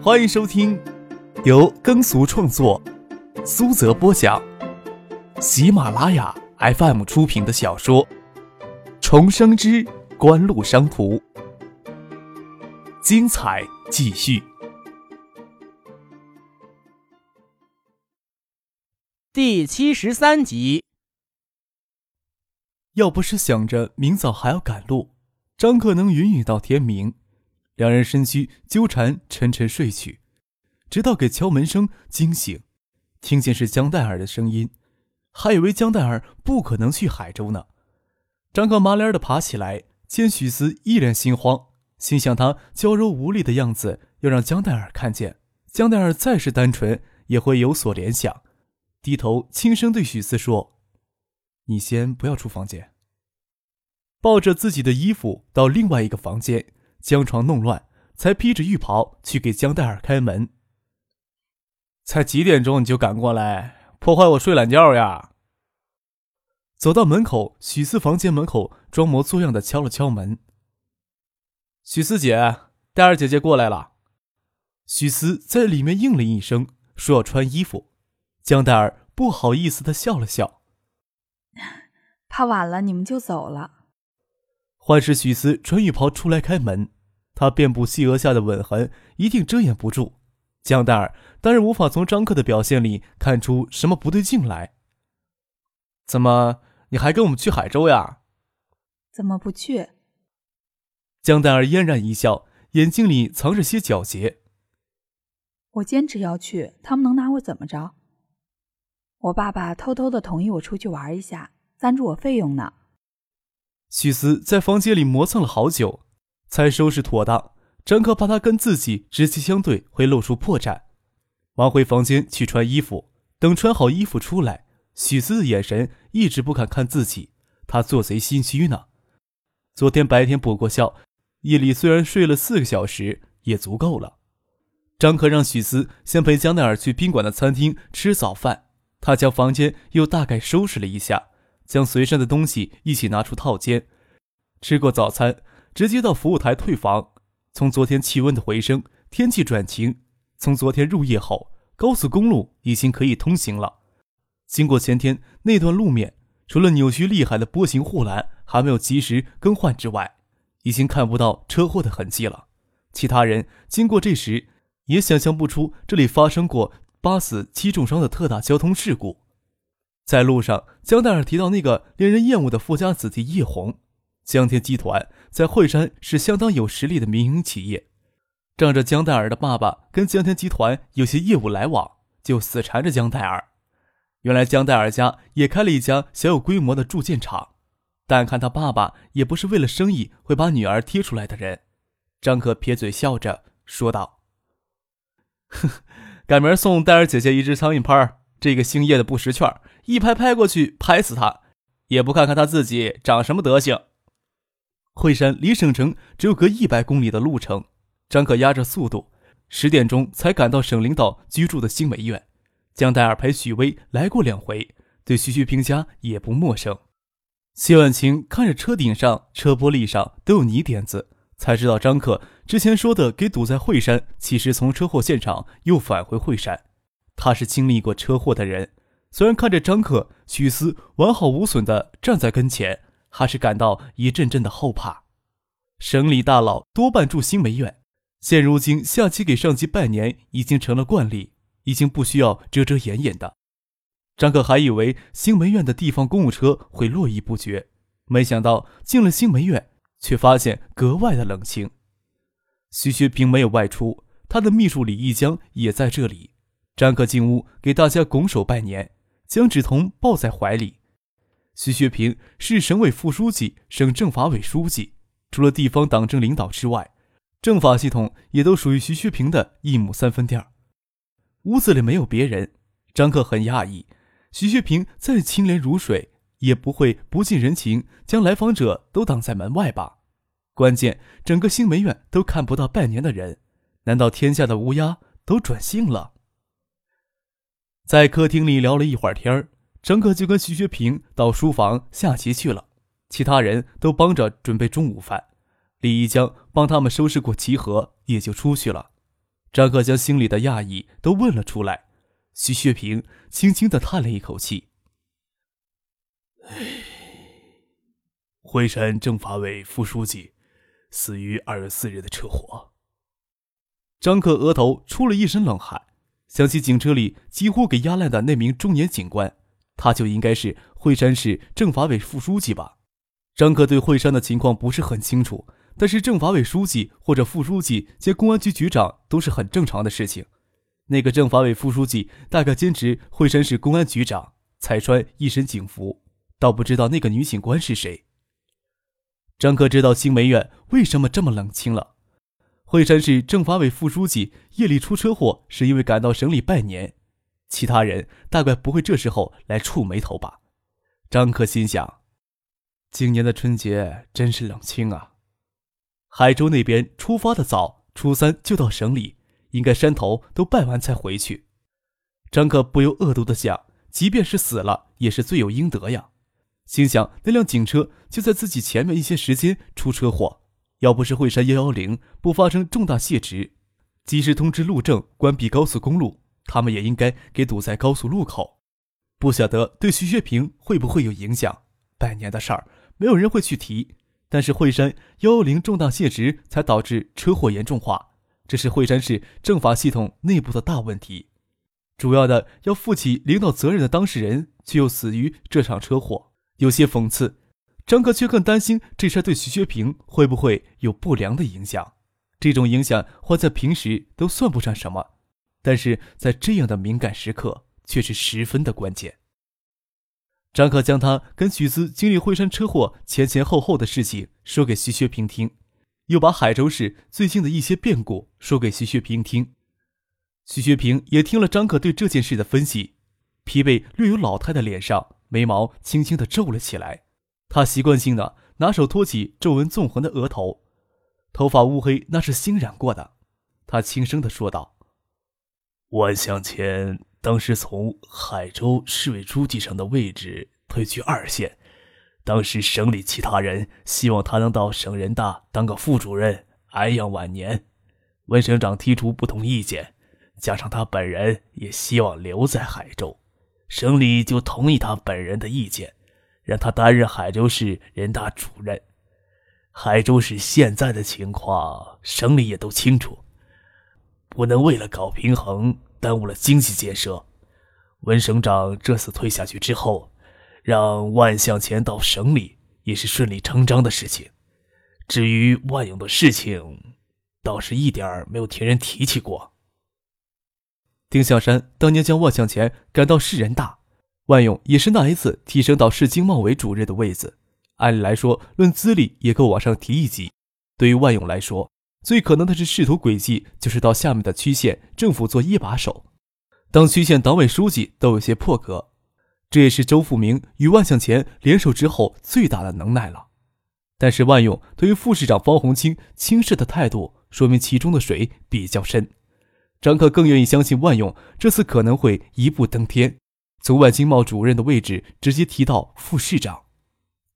欢迎收听由耕俗创作、苏泽播讲、喜马拉雅 FM 出品的小说《重生之官路商途》，精彩继续。第七十三集。要不是想着明早还要赶路，张克能云雨到天明。两人身躯纠缠，沉沉睡去，直到给敲门声惊醒，听见是江黛儿的声音，还以为江黛儿不可能去海州呢。张克麻溜的爬起来，见许思一脸心慌，心想他娇柔无力的样子要让江黛儿看见，江黛儿再是单纯也会有所联想。低头轻声对许思说：“你先不要出房间。”抱着自己的衣服到另外一个房间。将床弄乱，才披着浴袍去给江黛儿开门。才几点钟你就赶过来，破坏我睡懒觉呀！走到门口，许四房间门口，装模作样的敲了敲门。许四姐，黛儿姐姐过来了。许思在里面应了一声，说要穿衣服。江黛儿不好意思的笑了笑，怕晚了你们就走了。换是许思穿浴袍出来开门，他遍布细额下的吻痕一定遮掩不住。江黛儿当然无法从张克的表现里看出什么不对劲来。怎么，你还跟我们去海州呀？怎么不去？江黛儿嫣然一笑，眼睛里藏着些狡黠。我坚持要去，他们能拿我怎么着？我爸爸偷偷的同意我出去玩一下，赞助我费用呢。许思在房间里磨蹭了好久，才收拾妥当。张克怕他跟自己直接相对会露出破绽，忙回房间去穿衣服。等穿好衣服出来，许思的眼神一直不敢看自己，他做贼心虚呢。昨天白天补过觉，夜里虽然睡了四个小时，也足够了。张克让许思先陪江奈儿去宾馆的餐厅吃早饭，他将房间又大概收拾了一下。将随身的东西一起拿出套间，吃过早餐，直接到服务台退房。从昨天气温的回升，天气转晴。从昨天入夜后，高速公路已经可以通行了。经过前天那段路面，除了扭曲厉害的波形护栏还没有及时更换之外，已经看不到车祸的痕迹了。其他人经过这时，也想象不出这里发生过八死七重伤的特大交通事故。在路上，江代尔提到那个令人厌恶的富家子弟叶红。江天集团在惠山是相当有实力的民营企业，仗着江代尔的爸爸跟江天集团有些业务来往，就死缠着江代尔。原来江代尔家也开了一家小有规模的铸件厂，但看他爸爸也不是为了生意会把女儿贴出来的人。张可撇嘴笑着说道：“哼，赶明送黛儿姐姐一只苍蝇拍这个姓叶的不识趣儿。”一拍拍过去，拍死他，也不看看他自己长什么德行。惠山离省城只有隔一百公里的路程，张可压着速度，十点钟才赶到省领导居住的新梅院。江黛儿陪许巍来过两回，对徐旭平家也不陌生。谢婉清看着车顶上、车玻璃上都有泥点子，才知道张可之前说的给堵在惠山，其实从车祸现场又返回惠山。他是经历过车祸的人。虽然看着张克、许思完好无损地站在跟前，还是感到一阵阵的后怕。省里大佬多半住新梅苑，现如今下棋给上级拜年已经成了惯例，已经不需要遮遮掩掩的。张克还以为新梅苑的地方公务车会络绎不绝，没想到进了新梅苑，却发现格外的冷清。徐学平没有外出，他的秘书李义江也在这里。张克进屋给大家拱手拜年。将芷彤抱在怀里。徐学平是省委副书记、省政法委书记，除了地方党政领导之外，政法系统也都属于徐学平的一亩三分地儿。屋子里没有别人，张克很讶异，徐学平再清廉如水，也不会不近人情，将来访者都挡在门外吧？关键整个新梅院都看不到拜年的人，难道天下的乌鸦都转性了？在客厅里聊了一会儿天儿，张克就跟徐学平到书房下棋去了，其他人都帮着准备中午饭。李一江帮他们收拾过棋盒，也就出去了。张克将心里的讶异都问了出来。徐学平轻轻的叹了一口气：“唉，惠山政法委副书记死于二月四日的车祸。”张克额头出了一身冷汗，想起警车里几乎给压烂的那名中年警官，他就应该是惠山市政法委副书记吧？张克对惠山的情况不是很清楚。但是政法委书记或者副书记兼公安局局长都是很正常的事情。那个政法委副书记大概兼职惠山市公安局长，才穿一身警服，倒不知道那个女警官是谁。张克知道新梅院为什么这么冷清了。惠山市政法委副书记夜里出车祸，是因为赶到省里拜年，其他人大概不会这时候来触眉头吧。张克心想，今年的春节真是冷清啊。海州那边出发的早，初三就到省里，应该山头都拜完才回去。张克不由恶毒的想：即便是死了，也是罪有应得呀。心想那辆警车就在自己前面一些时间出车祸，要不是惠山幺幺零不发生重大泄值，及时通知路政关闭高速公路，他们也应该给堵在高速路口。不晓得对徐学平会不会有影响？拜年的事儿，没有人会去提。但是惠山幺幺零重大泄值，才导致车祸严重化，这是惠山市政法系统内部的大问题。主要的要负起领导责任的当事人，却又死于这场车祸，有些讽刺。张克却更担心这事对徐学平会不会有不良的影响。这种影响换在平时都算不上什么，但是在这样的敏感时刻，却是十分的关键。张克将他跟许思经历惠山车祸前前后后的事情说给徐学平听，又把海州市最近的一些变故说给徐学平听。徐学平也听了张克对这件事的分析，疲惫略有老态的脸上眉毛轻轻的皱了起来。他习惯性的拿手托起皱纹纵横的额头，头发乌黑，那是新染过的。他轻声的说道：“万向前。”当时从海州市委书记上的位置退居二线，当时省里其他人希望他能到省人大当个副主任，安养晚年。温省长提出不同意见，加上他本人也希望留在海州，省里就同意他本人的意见，让他担任海州市人大主任。海州市现在的情况，省里也都清楚，不能为了搞平衡。耽误了经济建设，温省长这次退下去之后，让万向前到省里也是顺理成章的事情。至于万勇的事情，倒是一点儿没有听人提起过。丁向山当年将万向前赶到市人大，万勇也是那一次提升到市经贸委主任的位子。按理来说，论资历也够往上提一级。对于万勇来说，最可能的是仕途轨迹，就是到下面的区县政府做一把手，当区县党委书记都有些破格。这也是周富明与万向前联手之后最大的能耐了。但是万勇对于副市长方红清轻视的态度，说明其中的水比较深。张克更愿意相信万勇这次可能会一步登天，从外经贸主任的位置直接提到副市长。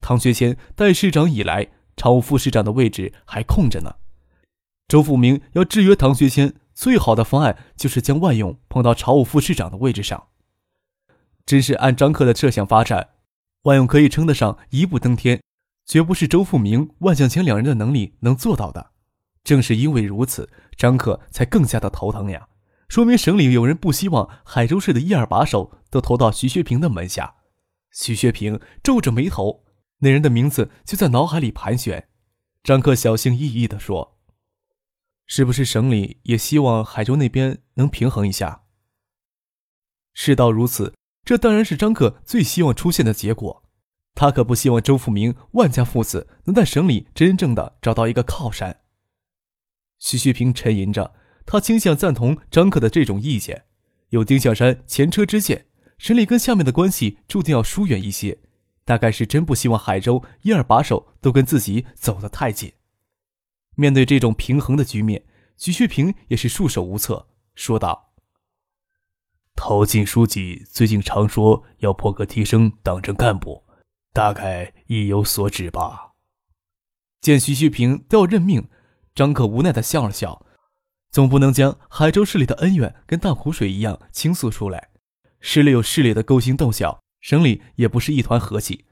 唐学谦代市长以来，常务副市长的位置还空着呢。周富明要制约唐学谦，最好的方案就是将万勇捧到常务副市长的位置上。真是按张克的设想发展，万勇可以称得上一步登天，绝不是周富明、万向前两人的能力能做到的。正是因为如此，张克才更加的头疼呀。说明省里有人不希望海州市的一二把手都投到徐学平的门下。徐学平皱着眉头，那人的名字就在脑海里盘旋。张克小心翼翼地说。是不是省里也希望海州那边能平衡一下？事到如此，这当然是张克最希望出现的结果。他可不希望周富明、万家父子能在省里真正的找到一个靠山。徐学平沉吟着，他倾向赞同张克的这种意见。有丁向山前车之鉴，省里跟下面的关系注定要疏远一些。大概是真不希望海州一二把手都跟自己走得太近。面对这种平衡的局面，徐学平也是束手无策，说道：“陶进书记最近常说要破格提升党政干部，大概意有所指吧？”见徐学平都要任命，张克无奈的笑了笑，总不能将海州市里的恩怨跟大湖水一样倾诉出来。市里有市里的勾心斗角，省里也不是一团和气。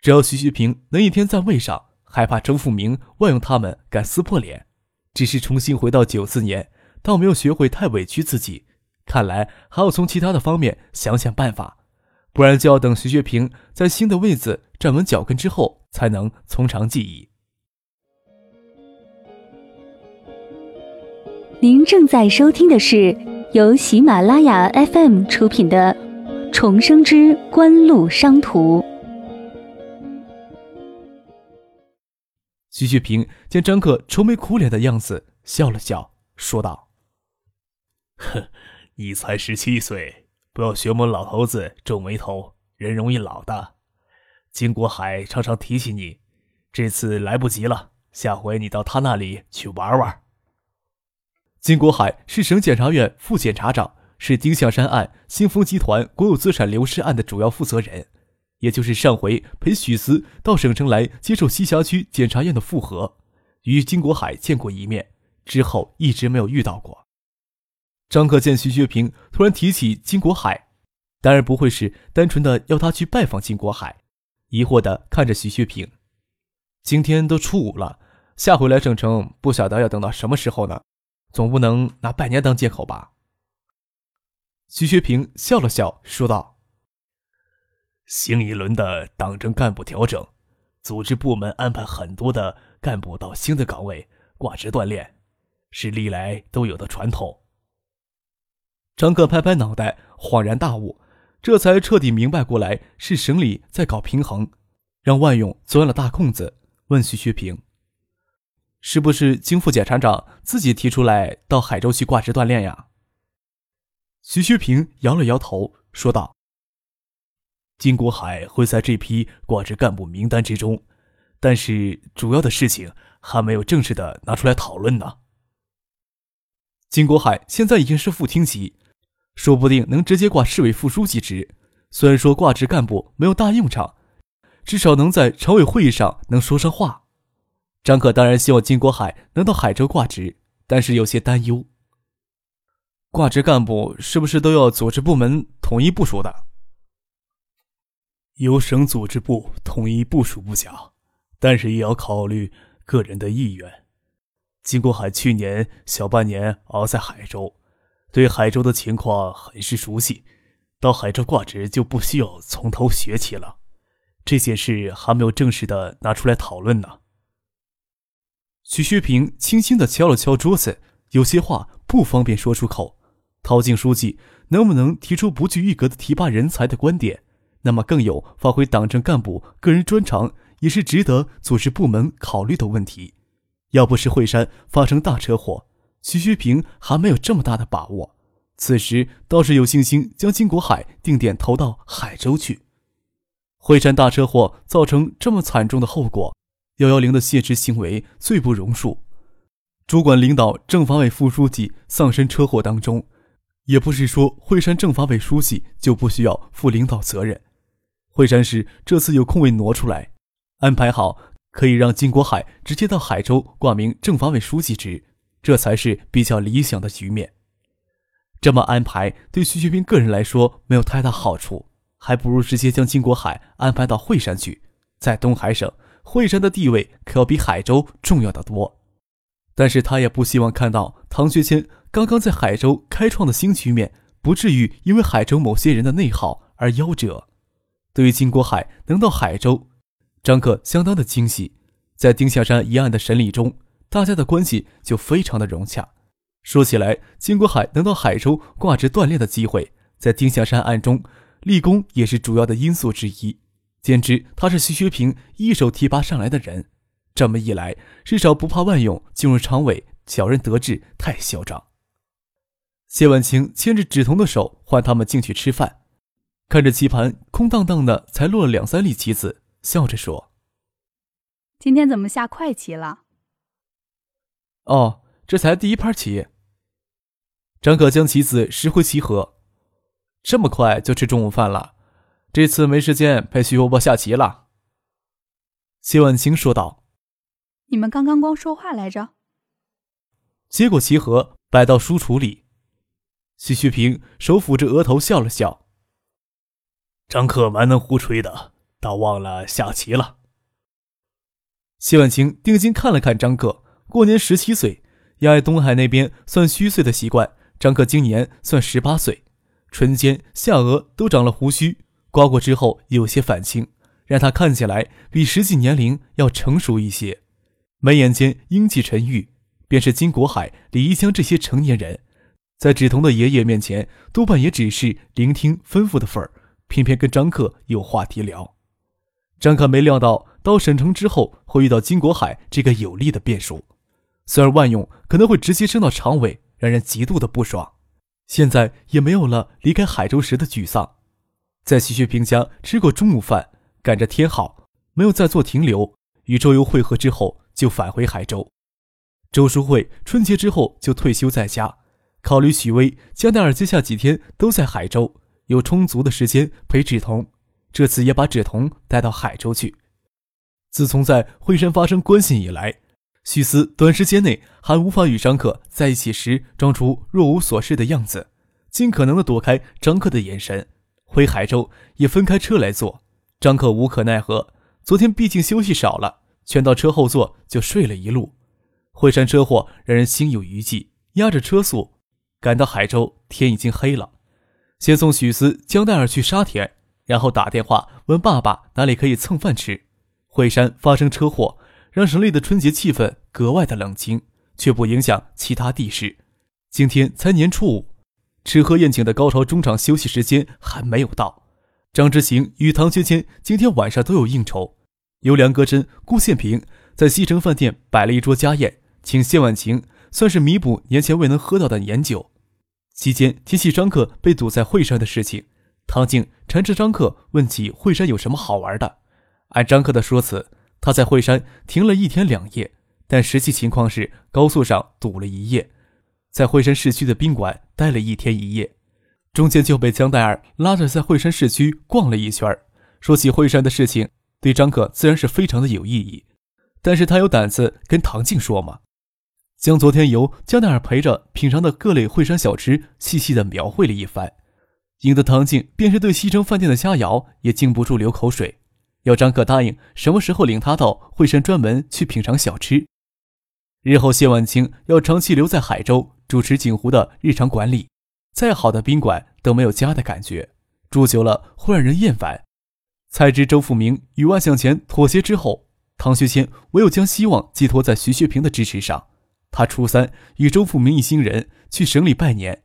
只要徐学平能一天在位上，害怕周富明、万用他们敢撕破脸。只是重新回到九四年，倒没有学会太委屈自己。看来还要从其他的方面想想办法，不然就要等徐学平在新的位子站稳脚跟之后，才能从长计议。您正在收听的是由喜马拉雅 FM 出品的《重生之官路商途》。徐旭平见张克愁眉苦脸的样子，笑了笑，说道：“哼，你才十七岁，不要学我们老头子皱眉头，人容易老的。金国海常常提起你，这次来不及了，下回你到他那里去玩玩。”金国海是省检察院副检察长，是丁向山案、新丰集团国有资产流失案的主要负责人，也就是上回陪许思到省城来接受西辖区检察院的复核，与金国海见过一面，之后一直没有遇到过。张克见徐学平突然提起金国海，当然不会是单纯的要他去拜访金国海，疑惑的看着徐学平。今天都初五了，下回来省城不晓得要等到什么时候呢？总不能拿拜年当借口吧？徐学平笑了笑，说道：“新一轮的党政干部调整，组织部门安排很多的干部到新的岗位挂职锻炼，是历来都有的传统。”张克拍拍脑袋，恍然大悟，这才彻底明白过来，是省里在搞平衡，让万勇钻了大空子，问徐学平。是不是金副检察长自己提出来到海州去挂职锻炼呀？徐学平摇了摇头，说道：“金国海会在这批挂职干部名单之中，但是主要的事情还没有正式的拿出来讨论呢。金国海现在已经是副厅级，说不定能直接挂市委副书记职。虽然说挂职干部没有大用场，至少能在常委会议上能说上话。”张可当然希望金国海能到海州挂职，但是有些担忧。挂职干部是不是都要组织部门统一部署的？由省组织部统一部署不假，但是也要考虑个人的意愿。金国海去年小半年熬在海州，对海州的情况很是熟悉，到海州挂职就不需要从头学起了。这件事还没有正式的拿出来讨论呢。徐学平轻轻地敲了敲桌子，有些话不方便说出口。陶静书记能不能提出不拘一格的提拔人才的观点？那么更有发挥党政干部个人专长，也是值得组织部门考虑的问题。要不是惠山发生大车祸，徐学平还没有这么大的把握。此时倒是有信心将金国海定点投到海州去。惠山大车祸造成这么惨重的后果。幺幺零的泄职行为罪不容恕，主管领导政法委副书记丧生车祸当中，也不是说惠山政法委书记就不需要负领导责任。惠山市这次有空位挪出来，安排好可以让金国海直接到海州挂名政法委书记职，这才是比较理想的局面。这么安排对徐学兵个人来说没有太大好处，还不如直接将金国海安排到惠山去，在东海省。惠山的地位可要比海州重要的多，但是他也不希望看到唐学谦刚刚在海州开创的新局面，不至于因为海州某些人的内耗而夭折。对于金国海能到海州，张克相当的惊喜。在丁向山一案的审理中，大家的关系就非常的融洽。说起来，金国海能到海州挂职锻炼的机会，在丁向山案中立功也是主要的因素之一。简直他是徐学平一手提拔上来的人，这么一来，至少不怕万勇进入常委小人得志，太嚣张。谢婉清牵着芷彤的手唤他们进去吃饭，看着棋盘空荡荡的，才落了两三粒棋子，笑着说：“今天怎么下快棋了？”“哦，这才第一盘棋。”张可将棋子拾回棋盒，这么快就吃中午饭了。这次没时间陪徐伯伯下棋了，谢婉清说道。你们刚刚光说话来着？接过棋盒，摆到书橱里。徐学平手抚着额头笑了笑：“张克蛮能胡吹的，倒忘了下棋了。”谢婉清定睛看了看张克，过年十七岁，要按东海那边算虚岁的习惯，张克今年算十八岁，唇间、下颚都长了胡须，刮过之后有些反青，让他看起来比实际年龄要成熟一些。眉眼间英气沉郁，便是金国海、李一江这些成年人，在芷彤的爷爷面前，多半也只是聆听吩咐的份儿，偏偏跟张克有话题聊。张克没料到。到省城之后会遇到金国海这个有力的变数，虽然万勇可能会直接升到常委，让人极度的不爽，现在也没有了离开海州时的沮丧。在徐学平家吃过中午饭，赶着天好，没有再做停留，与周游会合之后就返回海州。周淑慧春节之后就退休在家，考虑许巍、江奈尔接下几天都在海州，有充足的时间陪芷彤，这次也把芷彤带到海州去。自从在惠山发生关系以来，许思短时间内还无法与张克在一起时装出若无所事的样子，尽可能的躲开张克的眼神。回海州也分开车来坐，张克无可奈何。昨天毕竟休息少了，全到车后座就睡了一路。惠山车祸让人心有余悸，压着车速赶到海州，天已经黑了。先送许思、江黛儿去沙田，然后打电话问爸爸哪里可以蹭饭吃。惠山发生车祸，让省里的春节气氛格外的冷清，却不影响其他地市。今天才年初五，吃喝宴请的高潮中场休息时间还没有到。张之行与唐学谦今天晚上都有应酬，由梁戈真、顾宪平在西城饭店摆了一桌家宴，请谢婉晴，算是弥补年前未能喝到的年酒。期间提起张克被堵在惠山的事情，唐静缠着张克问起惠山有什么好玩的。按张克的说辞，他在惠山停了一天两夜，但实际情况是高速上堵了一夜，在惠山市区的宾馆待了一天一夜，中间就被江黛儿拉着在惠山市区逛了一圈。说起惠山的事情，对张克自然是非常的有意义，但是他有胆子跟唐静说吗？将昨天由江黛儿陪着品尝的各类惠山小吃细细的描绘了一番，引得唐静便是对西城饭店的佳肴也禁不住流口水。要张克答应什么时候领他到惠山专门去品尝小吃。日后谢婉清要长期留在海州主持景湖的日常管理，再好的宾馆都没有家的感觉，住久了会让人厌烦。才知周富明与万向前妥协之后，唐学谦唯有将希望寄托在徐学平的支持上。他初三与周富明一行人去省里拜年，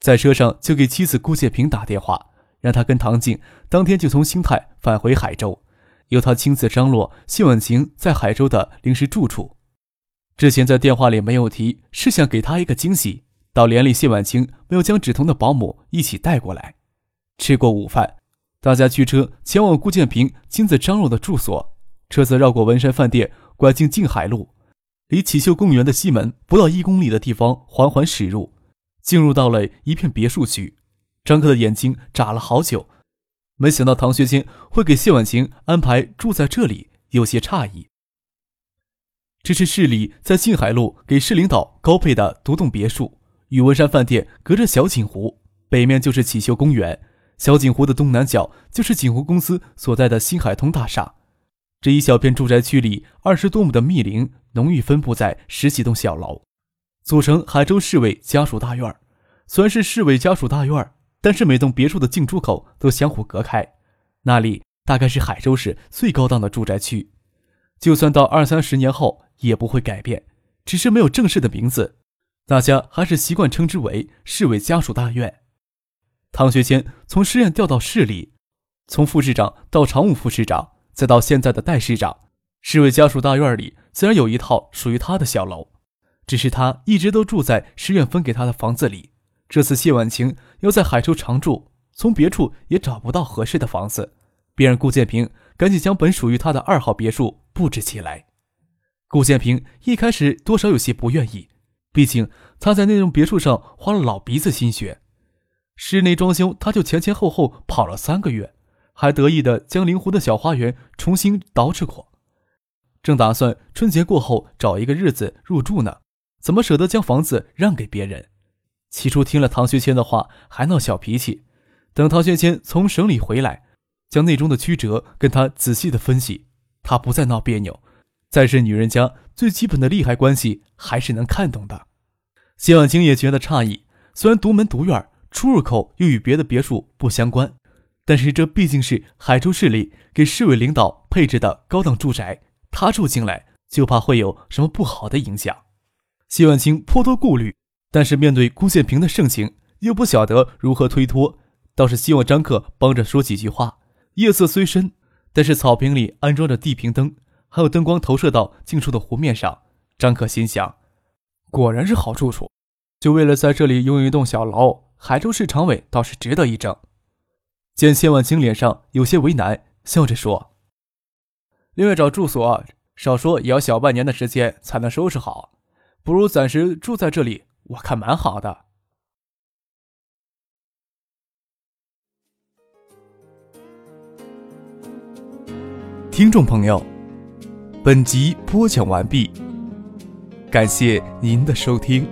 在车上就给妻子顾建平打电话。让他跟唐静当天就从兴泰返回海州，由他亲自张罗谢婉晴在海州的临时住处。之前在电话里没有提，是想给他一个惊喜。到连里，谢婉清没有将芷彤的保姆一起带过来。吃过午饭，大家驱车前往顾建平亲自张罗的住所。车子绕过文山饭店，拐进静海路，离启秀公园的西门不到一公里的地方，缓缓驶入，进入到了一片别墅区。张克的眼睛眨了好久，没想到唐学谦会给谢婉晴安排住在这里，有些诧异。这是市里在静海路给市领导高配的独栋别墅，与文山饭店隔着小景湖，北面就是启秀公园，小景湖的东南角就是景湖公司所在的新海通大厦。这一小片住宅区里，二十多亩的密林浓郁分布在十几栋小楼，组成海州市委家属大院。虽然是市委家属大院。但是每栋别墅的进出口都相互隔开，那里大概是海州市最高档的住宅区，就算到二三十年后也不会改变，只是没有正式的名字，大家还是习惯称之为市委家属大院。唐学谦从市院调到市里，从副市长到常务副市长，再到现在的代市长，市委家属大院里自然有一套属于他的小楼，只是他一直都住在市院分给他的房子里。这次谢婉晴要在海州常住，从别处也找不到合适的房子，便让顾建平赶紧将本属于他的二号别墅布置起来。顾建平一开始多少有些不愿意，毕竟他在那栋别墅上花了老鼻子心血，室内装修他就前前后后跑了三个月，还得意的将灵湖的小花园重新捯饬过，正打算春节过后找一个日子入住呢。怎么舍得将房子让给别人？起初听了唐学谦的话，还闹小脾气。等唐学谦从省里回来，将内中的曲折跟他仔细的分析，他不再闹别扭。再是女人家最基本的利害关系，还是能看懂的。谢婉清也觉得诧异，虽然独门独院，出入口又与别的别墅不相关，但是这毕竟是海州市里给市委领导配置的高档住宅，他住进来就怕会有什么不好的影响。谢婉清颇多顾虑。但是面对顾建平的盛情，又不晓得如何推脱，倒是希望张克帮着说几句话。夜色虽深，但是草坪里安装着地平灯，还有灯光投射到近处的湖面上。张克心想，果然是好住处。就为了在这里拥有一栋小楼，海州市常委倒是值得一挣。见谢万清脸上有些为难，笑着说：“另外找住所，少说也要小半年的时间才能收拾好，不如暂时住在这里。”我看蛮好的。听众朋友，本集播讲完毕，感谢您的收听。